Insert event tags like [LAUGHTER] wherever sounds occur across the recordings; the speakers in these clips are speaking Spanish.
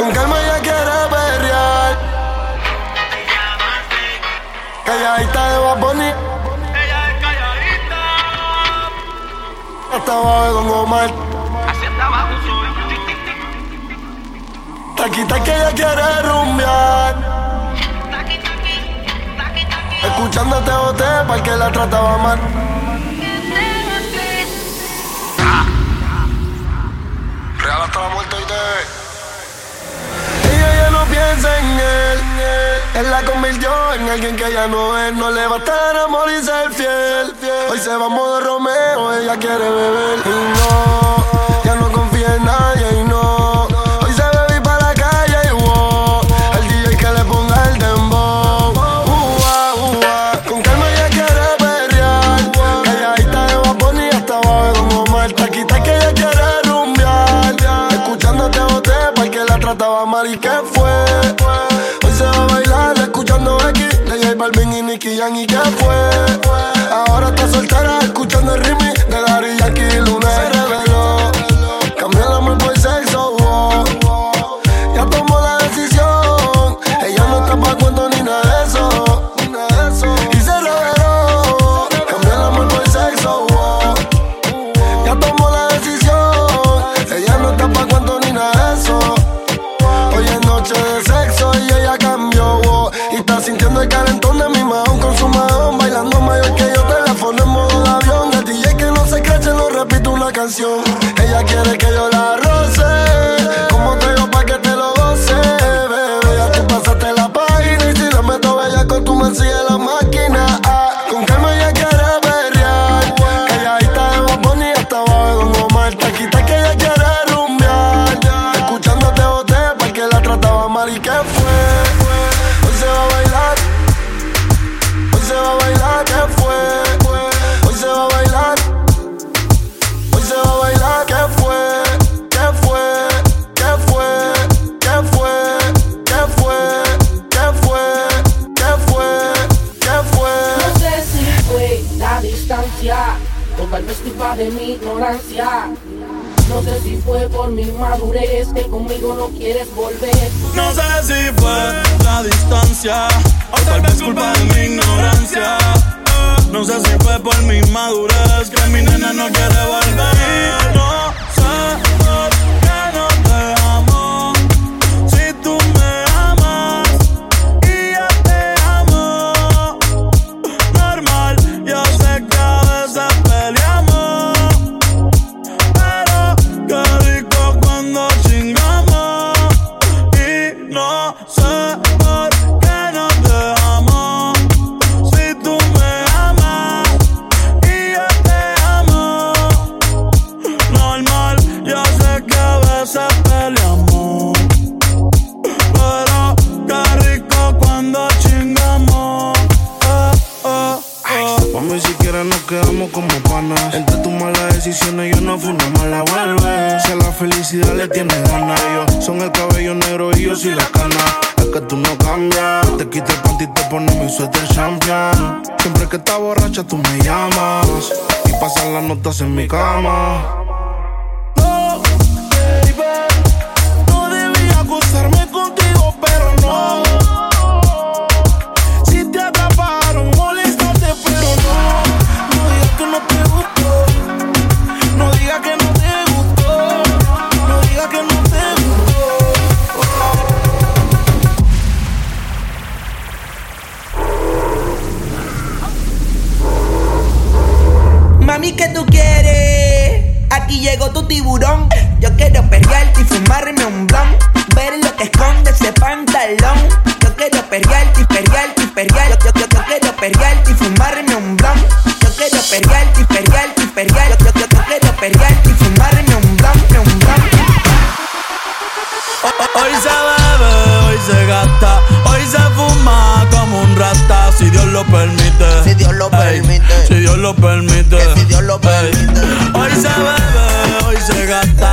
Con calma ella quiere perrear. Calladita de Baboni. Ella es calladita. Hasta abajo con Omar. Hacia abajo soy. Taquita que ella quiere rumbear. Escuchándote boté para que la trataba mal. Real hasta la muerte y te confianza en él. Él la convirtió en alguien que ya no es. No le va a estar amor y ser fiel. Hoy se va a modo Romeo, ella quiere beber y no. estoy calentando. malas decisiones, yo no fui una mala vuelve. Si a la felicidad le tienes ganas, yo son el cabello negro y yo soy la cana. Es que tú no cambias, te quito el panty y te pones mi suéter champion. Siempre que estás borracha, tú me llamas y pasan las notas en mi cama. Mami, ¿qué tú quieres? Aquí llegó tu tiburón. Yo quiero perrearte y fumarme un blon. Ver lo que esconde ese pantalón. Yo quiero perrearte y perrearte y perrearte. Yo, yo, yo, quiero perrearte y fumarme un blon. Yo quiero perrearte y perrearte y perrearte. Yo, yo, yo, quiero perrearte y fumarme un blon, un blon. Hoy se bebe, hoy se gasta, hoy se fuma como un rata, si Dios lo permite. Si Dios lo permite si Dios lo permite. Hoy se bebe, hoy se gasta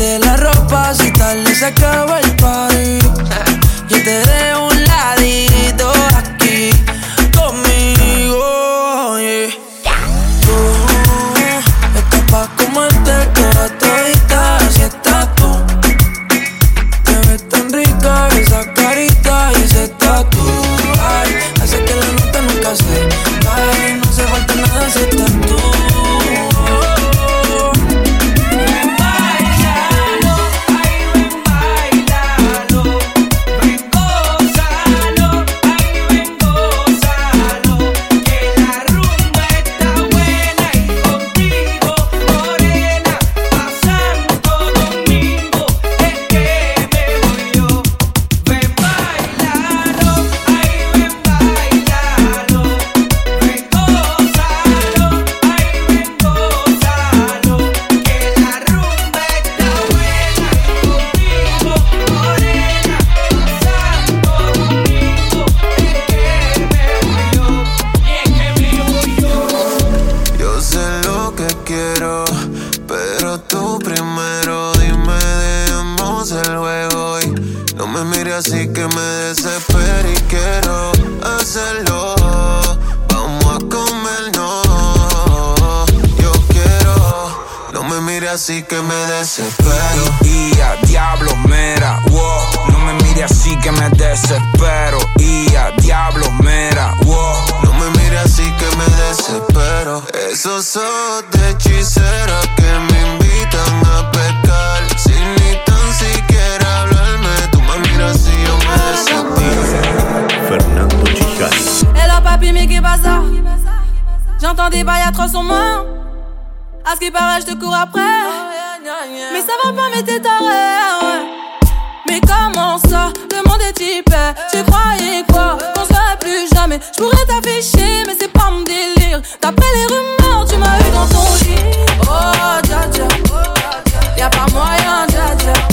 Tírate la ropa si tal se acaba el party. [LAUGHS] Yo te dé un ladito des bails atroces en main. À ce qui paraît, je te cours après. Oh, mais ça va pas, mais t'es taré. Ouais. Mais comment ça, le monde est hyper. Tu croyais quoi? Qu'on serait plus jamais. Je pourrais t'afficher, mais c'est pas mon délire. D'après les rumeurs, tu m'as eu dans ton lit. Oh, dja dja. Y'a pas moyen, dja dja.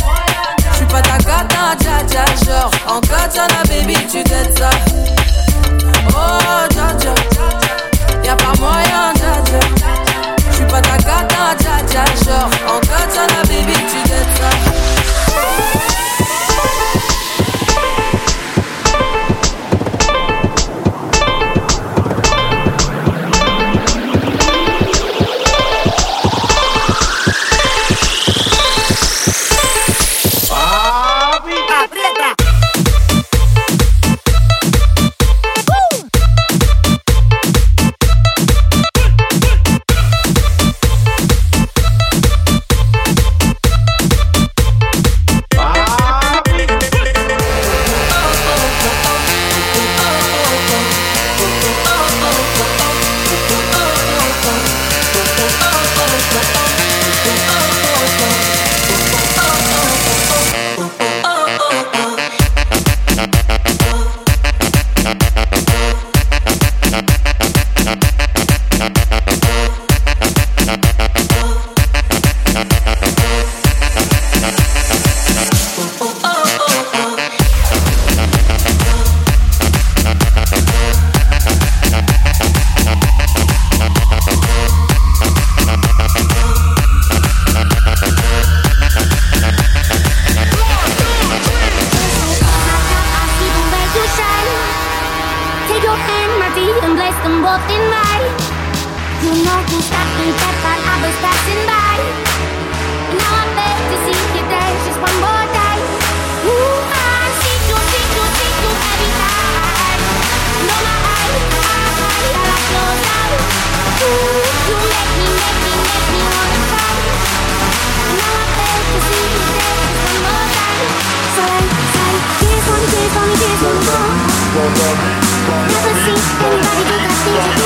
Never seen anybody do that thing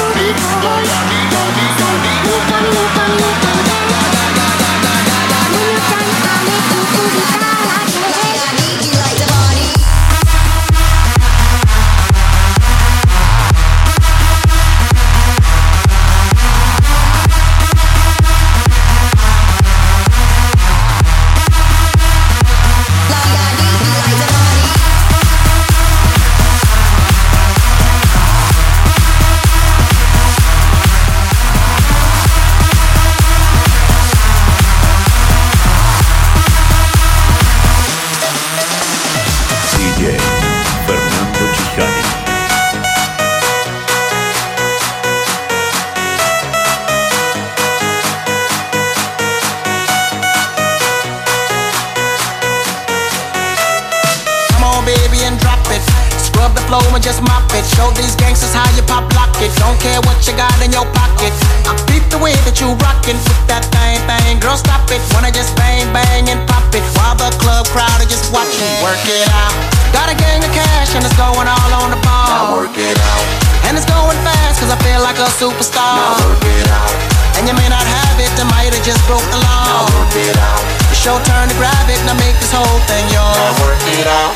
Work it out. Got a gang of cash and it's going all on the ball. Now work it out. And it's going fast cause I feel like a superstar. Now work it out. And you may not have it, I might have just broke the law. Now work it out. It's your turn to grab it, now make this whole thing yours. Now work it out.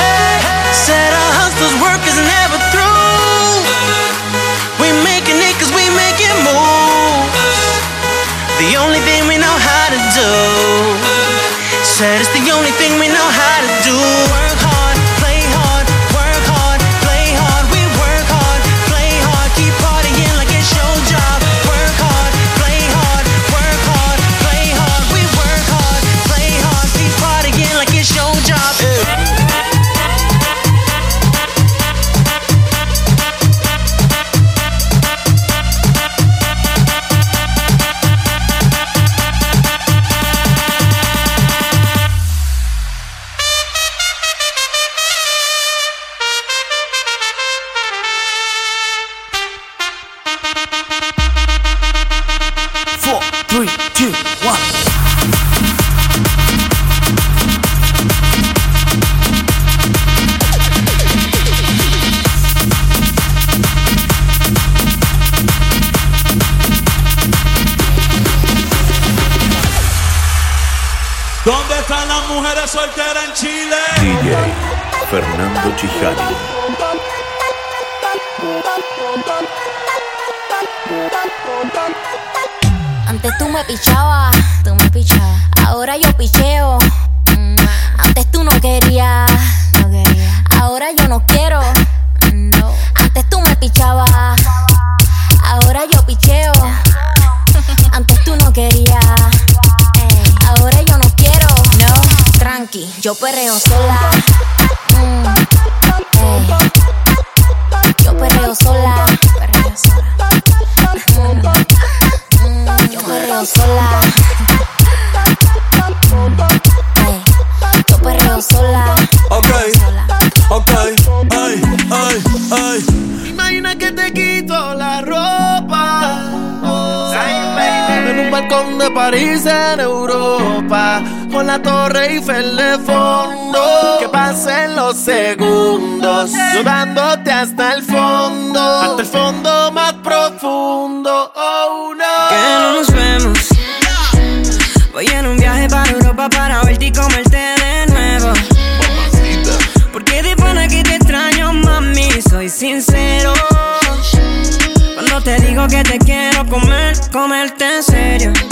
hey, Said our hustler's work is never through. We making it cause we making moves. The only thing we know how to do. Said it's the only thing we know how to do. En Chile? DJ Fernando Chicani. Antes tú me pichabas, tú me pichabas. Ahora yo picheo. Mm, Antes tú no querías, no quería. Ahora yo no quiero. No. Antes tú me pichabas. Ahora yo picheo. [LAUGHS] Antes tú no querías. Yo perreo sola. Mm, ey. Yo perreo sola. Perreo sola. Mm, yo perreo sola. Yo perreo sola. Ok, ok, ay, ay, ay. Imagina que te quito la ropa. En un balcón de París en Europa. Con la Torre Eiffel de fondo. Que pasen los segundos. Sudándote hasta el fondo. Hasta el fondo más profundo. Oh no. Que no nos vemos. Voy en un viaje para Europa para verte y comerte de nuevo. Porque de pana que te extraño, mami, soy sincero. Cuando te digo que te quiero comer, comerte en serio.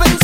up and